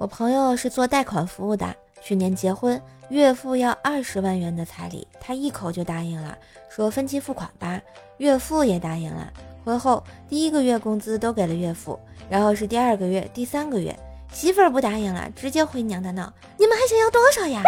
我朋友是做贷款服务的，去年结婚，岳父要二十万元的彩礼，他一口就答应了，说分期付款吧。岳父也答应了，婚后第一个月工资都给了岳父，然后是第二个月、第三个月，媳妇儿不答应了，直接回娘家闹：“你们还想要多少呀？”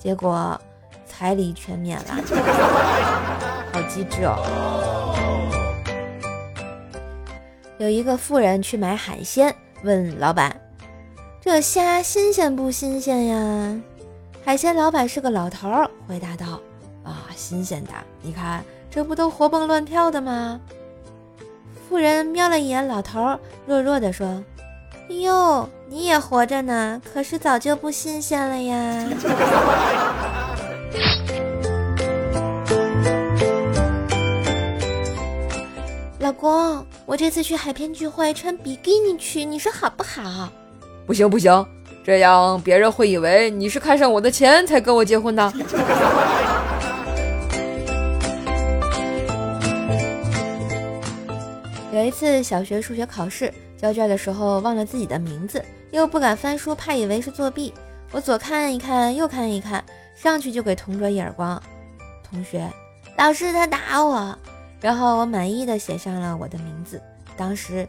结果彩礼全免了，好机智哦！有一个富人去买海鲜，问老板。这虾新鲜不新鲜呀？海鲜老板是个老头儿，回答道：“啊，新鲜的！你看，这不都活蹦乱跳的吗？”妇人瞄了一眼老头儿，弱弱地说：“哟，你也活着呢，可是早就不新鲜了呀。”老公，我这次去海边聚会穿比基尼去，你说好不好？不行不行，这样别人会以为你是看上我的钱才跟我结婚的。有一次小学数学考试交卷的时候忘了自己的名字，又不敢翻书，怕以为是作弊。我左看一看，右看一看，上去就给同桌一耳光。同学，老师他打我。然后我满意的写上了我的名字。当时。